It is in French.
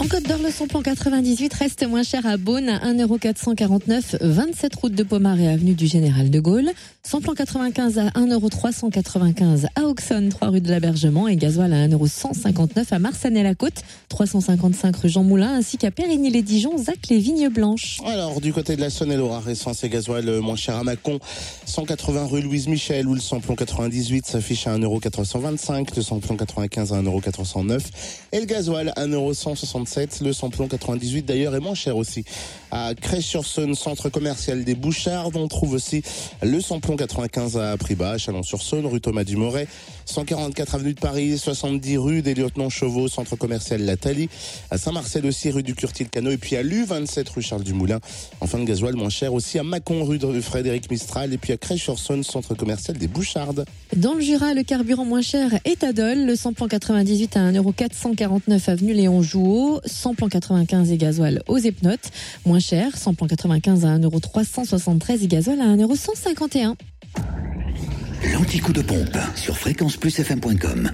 En Côte d'Or, le samplon 98 reste moins cher à Beaune, à 1,449€, 27 route de Pomaré, avenue du Général de Gaulle. Samplon 95 à 1,395€ à Auxonne, 3 rue de l'Abergement. Et gasoil à 1,159€ à Marsanne-la-Côte, 355 rue Jean Moulin, ainsi qu'à Périgny-les-Dijon, Zac les Vignes Blanches. Alors, du côté de la Saône-et-Loire, essence et gasoil moins cher à Mâcon, 180 rue Louise Michel, où le samplon 98 s'affiche à 1,425€, le samplon 95 à 1,409€ et le gasoil à 1,167€ le samplon 98 d'ailleurs est moins cher aussi. À Crèche-sur-Saône, centre commercial des Bouchards, on trouve aussi le samplon 95 à prix bas, Chalon-sur-Saône, rue Thomas Dumoret, 144 avenue de Paris, 70 rue des Lieutenants Chauveau, centre commercial La Thalie, à Saint-Marcel aussi, rue du Curtil-Cano, et puis à l'U27 rue Charles Dumoulin. Enfin, le gasoil moins cher aussi à Mâcon, rue de Frédéric Mistral, et puis à Crèche-sur-Saône, centre commercial des Bouchardes. Dans le Jura, le carburant moins cher est à Dole, le samplon 98 à 1,449€ avenue Léon Jouot, samplon 95 et gasoil aux Epnotes, moins cher, samplon 95 à 1,373€ et gasoil à 1,151€. L'anti-coup de pompe sur fréquenceplusfm.com.